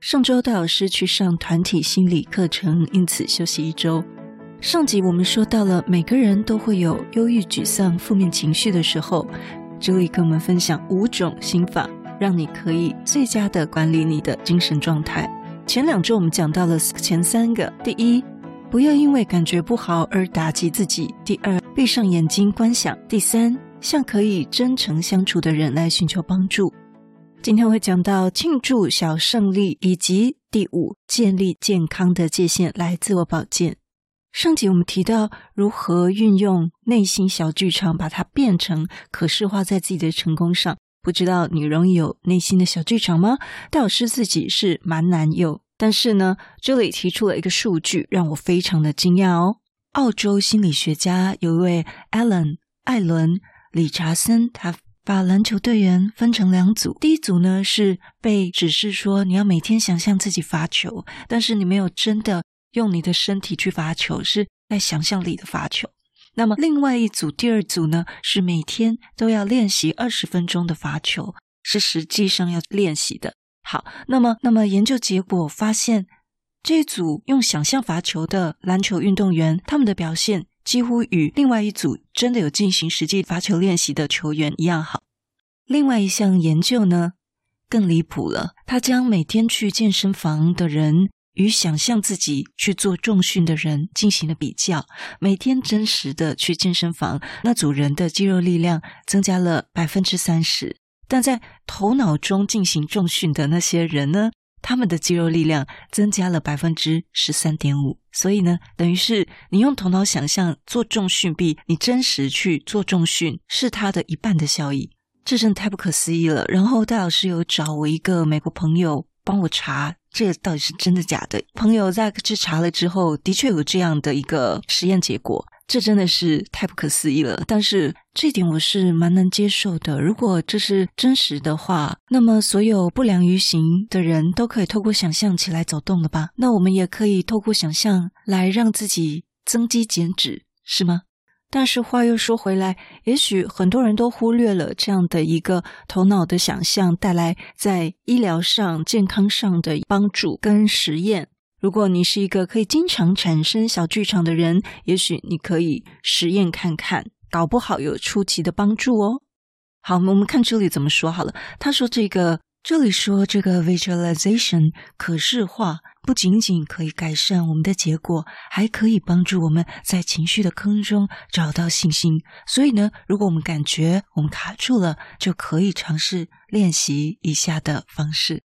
上周戴老师去上团体心理课程，因此休息一周。上集我们说到了，每个人都会有忧郁、沮丧、负面情绪的时候。这里跟我们分享五种心法，让你可以最佳的管理你的精神状态。前两周我们讲到了前三个：第一，不要因为感觉不好而打击自己；第二，闭上眼睛观想；第三，向可以真诚相处的人来寻求帮助。今天会讲到庆祝小胜利，以及第五，建立健康的界限来自我保健。上集我们提到如何运用内心小剧场，把它变成可视化在自己的成功上。不知道你容易有内心的小剧场吗？戴老师自己是蛮难有，但是呢，这里提出了一个数据，让我非常的惊讶哦。澳洲心理学家有一位 Alan 艾伦理查森，他。把篮球队员分成两组，第一组呢是被指示说你要每天想象自己罚球，但是你没有真的用你的身体去罚球，是在想象里的罚球。那么另外一组，第二组呢是每天都要练习二十分钟的罚球，是实际上要练习的。好，那么那么研究结果发现，这组用想象罚球的篮球运动员，他们的表现。几乎与另外一组真的有进行实际罚球练习的球员一样好。另外一项研究呢，更离谱了。他将每天去健身房的人与想象自己去做重训的人进行了比较。每天真实的去健身房，那组人的肌肉力量增加了百分之三十，但在头脑中进行重训的那些人呢，他们的肌肉力量增加了百分之十三点五，所以呢，等于是你用头脑想象做重训，币你真实去做重训是它的一半的效益，这真的太不可思议了。然后戴老师有找我一个美国朋友帮我查，这到底是真的假的？朋友在去查了之后，的确有这样的一个实验结果。这真的是太不可思议了，但是这点我是蛮能接受的。如果这是真实的话，那么所有不良于行的人都可以透过想象起来走动了吧？那我们也可以透过想象来让自己增肌减脂，是吗？但是话又说回来，也许很多人都忽略了这样的一个头脑的想象带来在医疗上、健康上的帮助跟实验。如果你是一个可以经常产生小剧场的人，也许你可以实验看看，搞不好有出奇的帮助哦。好，我们看这里怎么说好了。他说这个，这里说这个 visualization 可视化不仅仅可以改善我们的结果，还可以帮助我们在情绪的坑中找到信心。所以呢，如果我们感觉我们卡住了，就可以尝试练习以下的方式。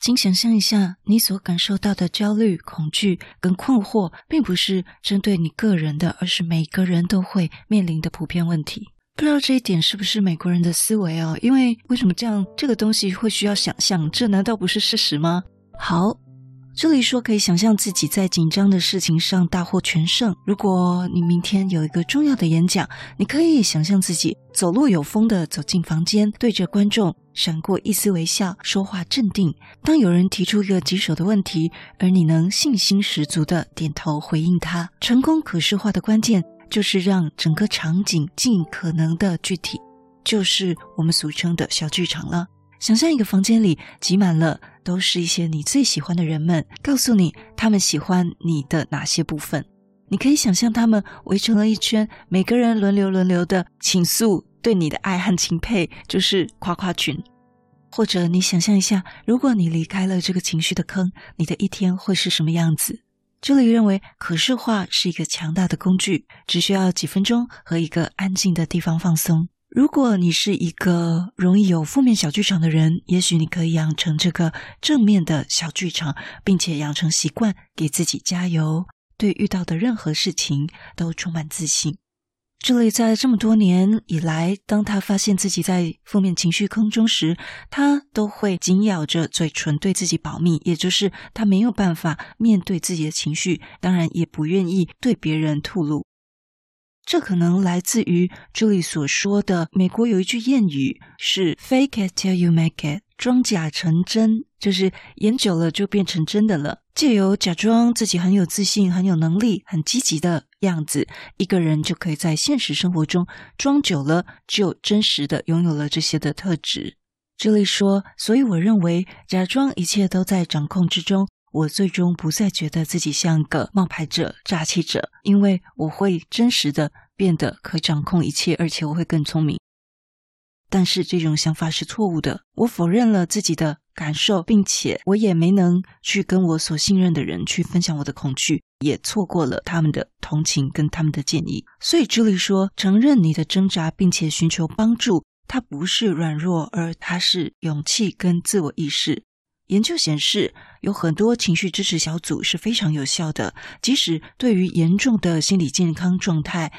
请想象一下，你所感受到的焦虑、恐惧跟困惑，并不是针对你个人的，而是每个人都会面临的普遍问题。不知道这一点是不是美国人的思维哦？因为为什么这样？这个东西会需要想象，这难道不是事实吗？好。这里说可以想象自己在紧张的事情上大获全胜。如果你明天有一个重要的演讲，你可以想象自己走路有风的走进房间，对着观众闪过一丝微笑，说话镇定。当有人提出一个棘手的问题，而你能信心十足地点头回应他。成功可视化的关键就是让整个场景尽可能的具体，就是我们俗称的小剧场了。想象一个房间里挤满了都是一些你最喜欢的人们，告诉你他们喜欢你的哪些部分。你可以想象他们围成了一圈，每个人轮流轮流的倾诉对你的爱和钦佩，就是夸夸群。或者你想象一下，如果你离开了这个情绪的坑，你的一天会是什么样子？这里认为可视化是一个强大的工具，只需要几分钟和一个安静的地方放松。如果你是一个容易有负面小剧场的人，也许你可以养成这个正面的小剧场，并且养成习惯，给自己加油，对遇到的任何事情都充满自信。这里在这么多年以来，当他发现自己在负面情绪坑中时，他都会紧咬着嘴唇对自己保密，也就是他没有办法面对自己的情绪，当然也不愿意对别人吐露。这可能来自于这里所说的，美国有一句谚语是 “fake it till you make it”，装假成真，就是演久了就变成真的了。借由假装自己很有自信、很有能力、很积极的样子，一个人就可以在现实生活中装久了，就真实的拥有了这些的特质。这里说，所以我认为，假装一切都在掌控之中，我最终不再觉得自己像个冒牌者、诈欺者，因为我会真实的变得可掌控一切，而且我会更聪明。但是这种想法是错误的，我否认了自己的感受，并且我也没能去跟我所信任的人去分享我的恐惧，也错过了他们的同情跟他们的建议。所以朱莉说，承认你的挣扎，并且寻求帮助。它不是软弱，而它是勇气跟自我意识。研究显示，有很多情绪支持小组是非常有效的，即使对于严重的心理健康状态。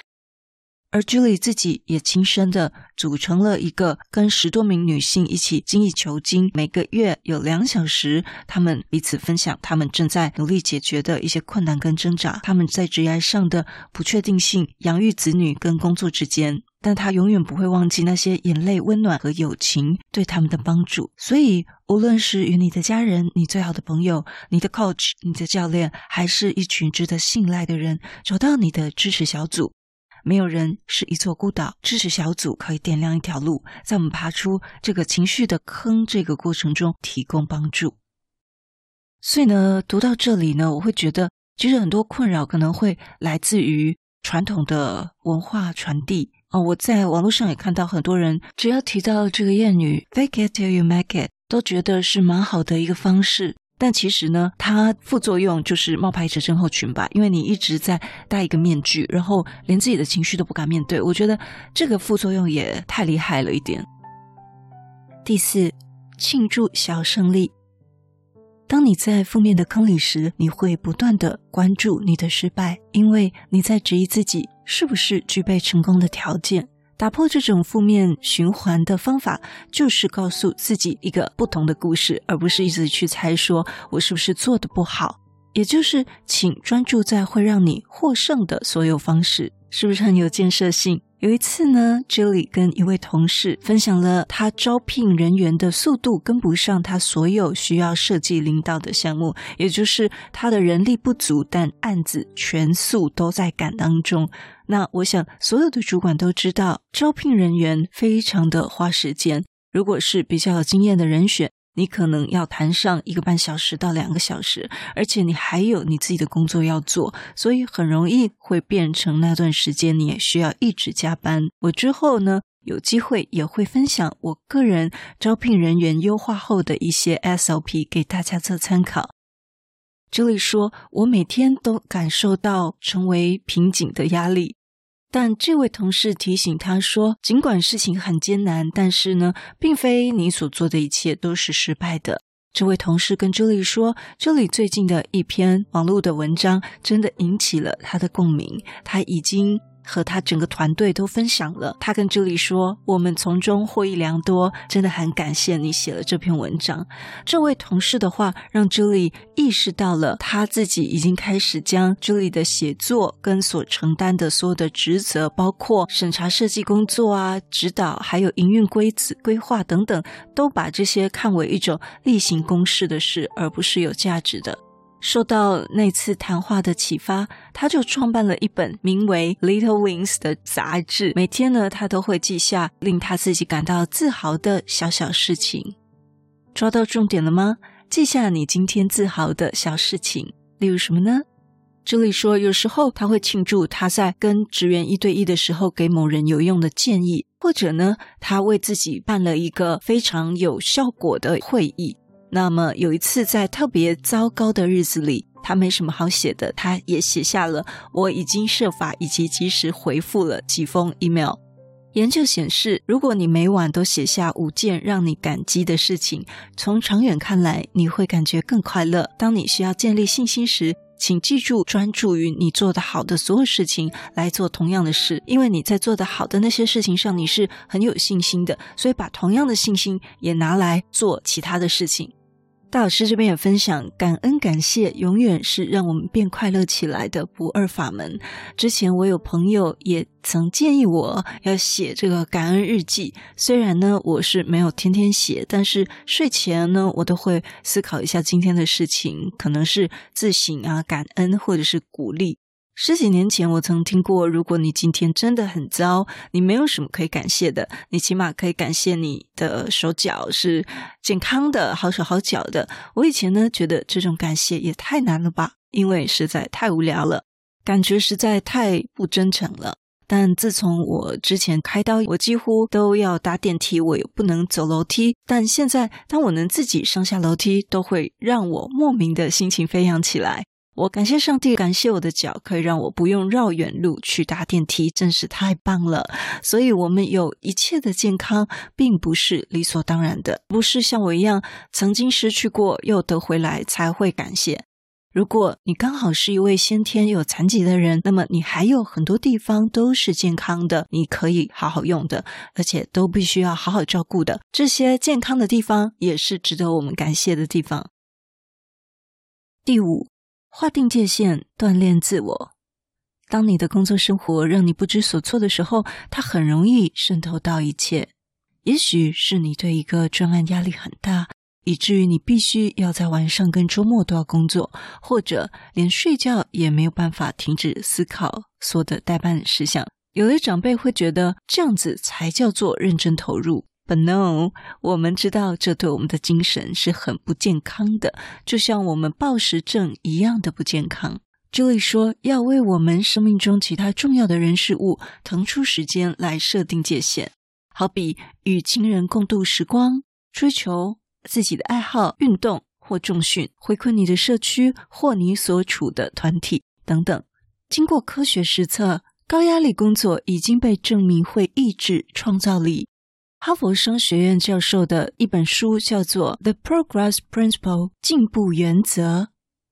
而 Julie 自己也亲身的组成了一个跟十多名女性一起精益求精，每个月有两小时，她们彼此分享她们正在努力解决的一些困难跟挣扎，她们在职业上的不确定性、养育子女跟工作之间，但她永远不会忘记那些眼泪、温暖和友情对他们的帮助。所以，无论是与你的家人、你最好的朋友、你的 coach、你的教练，还是一群值得信赖的人，找到你的支持小组。没有人是一座孤岛，支持小组可以点亮一条路，在我们爬出这个情绪的坑这个过程中提供帮助。所以呢，读到这里呢，我会觉得，其实很多困扰可能会来自于传统的文化传递、哦。我在网络上也看到很多人，只要提到这个谚语 “fake it till you make it”，都觉得是蛮好的一个方式。但其实呢，它副作用就是冒牌者症候群吧，因为你一直在戴一个面具，然后连自己的情绪都不敢面对。我觉得这个副作用也太厉害了一点。第四，庆祝小胜利。当你在负面的坑里时，你会不断的关注你的失败，因为你在质疑自己是不是具备成功的条件。打破这种负面循环的方法，就是告诉自己一个不同的故事，而不是一直去猜说我是不是做得不好。也就是，请专注在会让你获胜的所有方式，是不是很有建设性？有一次呢，Julie 跟一位同事分享了他招聘人员的速度跟不上他所有需要设计领导的项目，也就是他的人力不足，但案子全速都在赶当中。那我想所有的主管都知道，招聘人员非常的花时间。如果是比较有经验的人选，你可能要谈上一个半小时到两个小时，而且你还有你自己的工作要做，所以很容易会变成那段时间你也需要一直加班。我之后呢，有机会也会分享我个人招聘人员优化后的一些 SOP 给大家做参考。这里说，我每天都感受到成为瓶颈的压力。但这位同事提醒他说：“尽管事情很艰难，但是呢，并非你所做的一切都是失败的。”这位同事跟朱莉说：“朱莉最近的一篇网络的文章真的引起了他的共鸣，他已经。”和他整个团队都分享了，他跟朱莉说：“我们从中获益良多，真的很感谢你写了这篇文章。”这位同事的话让朱莉意识到了，他自己已经开始将朱莉的写作跟所承担的所有的职责，包括审查设计工作啊、指导，还有营运规则规划等等，都把这些看为一种例行公事的事，而不是有价值的。受到那次谈话的启发，他就创办了一本名为《Little Wings》的杂志。每天呢，他都会记下令他自己感到自豪的小小事情。抓到重点了吗？记下你今天自豪的小事情，例如什么呢？这里说，有时候他会庆祝他在跟职员一对一的时候给某人有用的建议，或者呢，他为自己办了一个非常有效果的会议。那么有一次，在特别糟糕的日子里，他没什么好写的，他也写下了“我已经设法以及及时回复了几封 email”。研究显示，如果你每晚都写下五件让你感激的事情，从长远看来，你会感觉更快乐。当你需要建立信心时，请记住专注于你做得好的所有事情来做同样的事，因为你在做得好的那些事情上你是很有信心的，所以把同样的信心也拿来做其他的事情。大老师这边也分享，感恩感谢永远是让我们变快乐起来的不二法门。之前我有朋友也曾建议我要写这个感恩日记，虽然呢我是没有天天写，但是睡前呢我都会思考一下今天的事情，可能是自省啊、感恩或者是鼓励。十几年前，我曾听过，如果你今天真的很糟，你没有什么可以感谢的，你起码可以感谢你的手脚是健康的，好手好脚的。我以前呢，觉得这种感谢也太难了吧，因为实在太无聊了，感觉实在太不真诚了。但自从我之前开刀，我几乎都要搭电梯，我也不能走楼梯。但现在，当我能自己上下楼梯，都会让我莫名的心情飞扬起来。我感谢上帝，感谢我的脚可以让我不用绕远路去搭电梯，真是太棒了。所以，我们有一切的健康，并不是理所当然的，不是像我一样曾经失去过又得回来才会感谢。如果你刚好是一位先天有残疾的人，那么你还有很多地方都是健康的，你可以好好用的，而且都必须要好好照顾的。这些健康的地方也是值得我们感谢的地方。第五。划定界限，锻炼自我。当你的工作生活让你不知所措的时候，它很容易渗透到一切。也许是你对一个专案压力很大，以至于你必须要在晚上跟周末都要工作，或者连睡觉也没有办法停止思考所有的待办事项。有的长辈会觉得这样子才叫做认真投入。But no，我们知道这对我们的精神是很不健康的，就像我们暴食症一样的不健康。这里说要为我们生命中其他重要的人事物腾出时间来设定界限，好比与亲人共度时光、追求自己的爱好、运动或重训、回馈你的社区或你所处的团体等等。经过科学实测，高压力工作已经被证明会抑制创造力。哈佛商学院教授的一本书叫做《The Progress Principle》进步原则，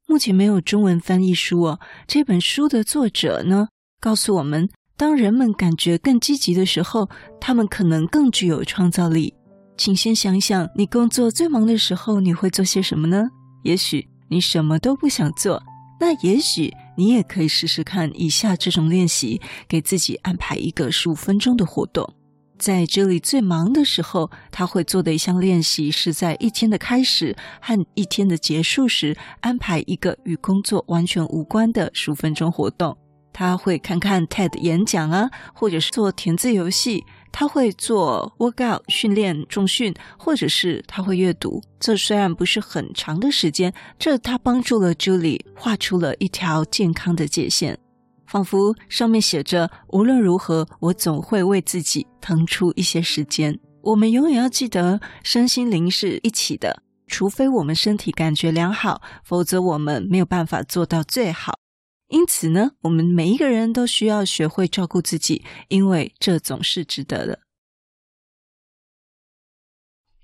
目前没有中文翻译书哦。这本书的作者呢，告诉我们，当人们感觉更积极的时候，他们可能更具有创造力。请先想想，你工作最忙的时候，你会做些什么呢？也许你什么都不想做，那也许你也可以试试看以下这种练习，给自己安排一个十五分钟的活动。在这里最忙的时候，他会做的一项练习是在一天的开始和一天的结束时安排一个与工作完全无关的十五分钟活动。他会看看 TED 演讲啊，或者是做填字游戏。他会做 workout 训练重训，或者是他会阅读。这虽然不是很长的时间，这他帮助了 Julie 画出了一条健康的界限。仿佛上面写着：“无论如何，我总会为自己腾出一些时间。”我们永远要记得，身心灵是一起的。除非我们身体感觉良好，否则我们没有办法做到最好。因此呢，我们每一个人都需要学会照顾自己，因为这总是值得的。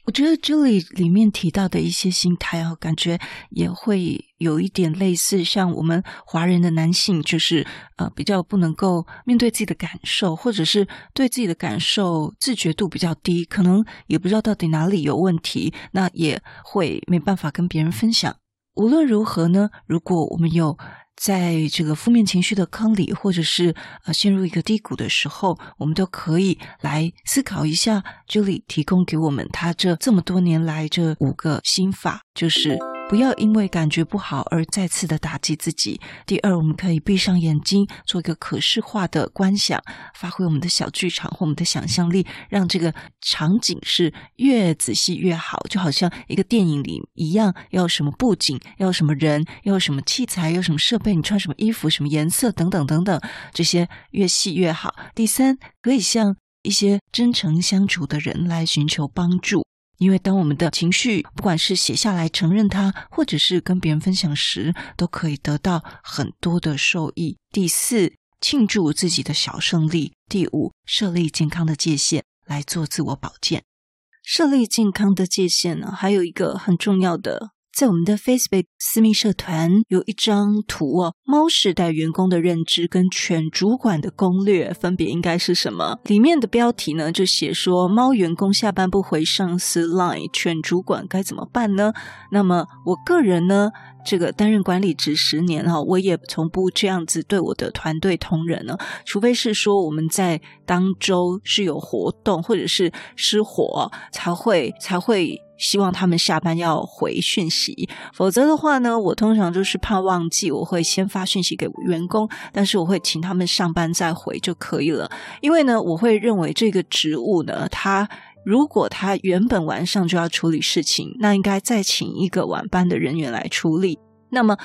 我觉得这里里面提到的一些心态啊，感觉也会有一点类似，像我们华人的男性，就是呃比较不能够面对自己的感受，或者是对自己的感受自觉度比较低，可能也不知道到底哪里有问题，那也会没办法跟别人分享。无论如何呢，如果我们有。在这个负面情绪的坑里，或者是呃陷入一个低谷的时候，我们都可以来思考一下这里提供给我们他这这么多年来这五个心法，就是。不要因为感觉不好而再次的打击自己。第二，我们可以闭上眼睛，做一个可视化的观想，发挥我们的小剧场或我们的想象力，让这个场景是越仔细越好，就好像一个电影里一样，要什么布景，要什么人，要什么器材，要什么设备，你穿什么衣服，什么颜色，等等等等，这些越细越好。第三，可以向一些真诚相处的人来寻求帮助。因为当我们的情绪，不管是写下来承认它，或者是跟别人分享时，都可以得到很多的受益。第四，庆祝自己的小胜利。第五，设立健康的界限来做自我保健。设立健康的界限呢，还有一个很重要的。在我们的 Facebook 私密社团有一张图哦，猫时代员工的认知跟犬主管的攻略分别应该是什么？里面的标题呢就写说，猫员工下班不回上司 Line，犬主管该怎么办呢？那么我个人呢，这个担任管理职十年哈，我也从不这样子对我的团队同仁呢，除非是说我们在当周是有活动或者是失火才会才会。希望他们下班要回讯息，否则的话呢，我通常就是怕忘记，我会先发讯息给员工，但是我会请他们上班再回就可以了。因为呢，我会认为这个职务呢，他如果他原本晚上就要处理事情，那应该再请一个晚班的人员来处理。那么，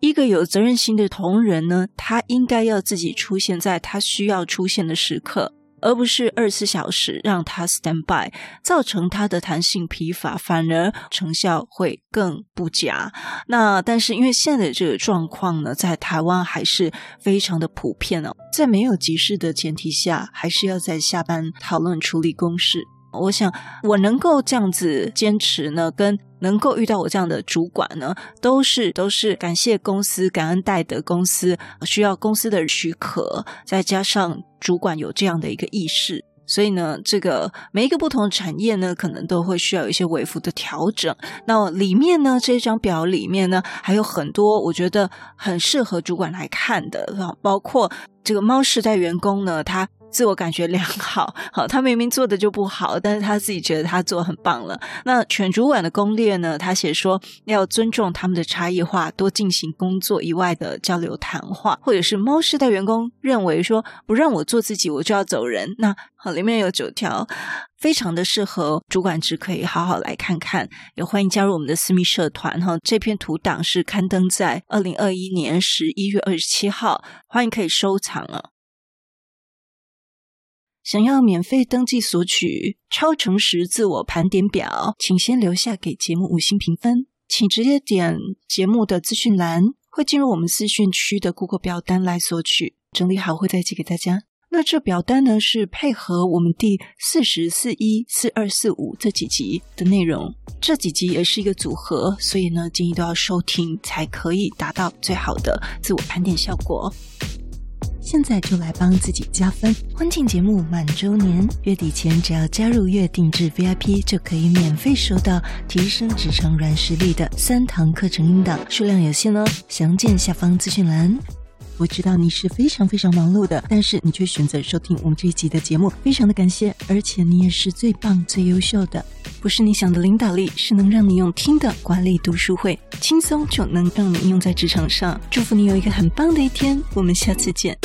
一个有责任心的同仁呢，他应该要自己出现在他需要出现的时刻。而不是二十四小时让它 stand by，造成它的弹性疲乏，反而成效会更不佳。那但是因为现在的这个状况呢，在台湾还是非常的普遍哦，在没有急事的前提下，还是要在下班讨论处理公事。我想我能够这样子坚持呢，跟能够遇到我这样的主管呢，都是都是感谢公司，感恩戴德公司，需要公司的许可，再加上主管有这样的一个意识，所以呢，这个每一个不同的产业呢，可能都会需要一些微幅的调整。那里面呢，这张表里面呢，还有很多我觉得很适合主管来看的，包括这个猫世代员工呢，他。自我感觉良好，好，他明明做的就不好，但是他自己觉得他做很棒了。那犬主管的攻略呢？他写说要尊重他们的差异化，多进行工作以外的交流谈话，或者是猫世代员工认为说不让我做自己，我就要走人。那好，里面有九条，非常的适合主管职，可以好好来看看。也欢迎加入我们的私密社团哈。这篇图档是刊登在二零二一年十一月二十七号，欢迎可以收藏啊。想要免费登记索取超诚实自我盘点表，请先留下给节目五星评分。请直接点节目的资讯栏，会进入我们资讯区的 Google 表单来索取。整理好会再寄给大家。那这表单呢，是配合我们第四十四一、四二、四五这几集的内容，这几集也是一个组合，所以呢，建议都要收听才可以达到最好的自我盘点效果。现在就来帮自己加分！婚庆节目满周年，月底前只要加入月定制 VIP，就可以免费收到提升职场软实力的三堂课程音档，数量有限哦。详见下方资讯栏。我知道你是非常非常忙碌的，但是你却选择收听我们这一集的节目，非常的感谢。而且你也是最棒、最优秀的，不是你想的领导力，是能让你用听的管理读书会，轻松就能让你用在职场上。祝福你有一个很棒的一天，我们下次见。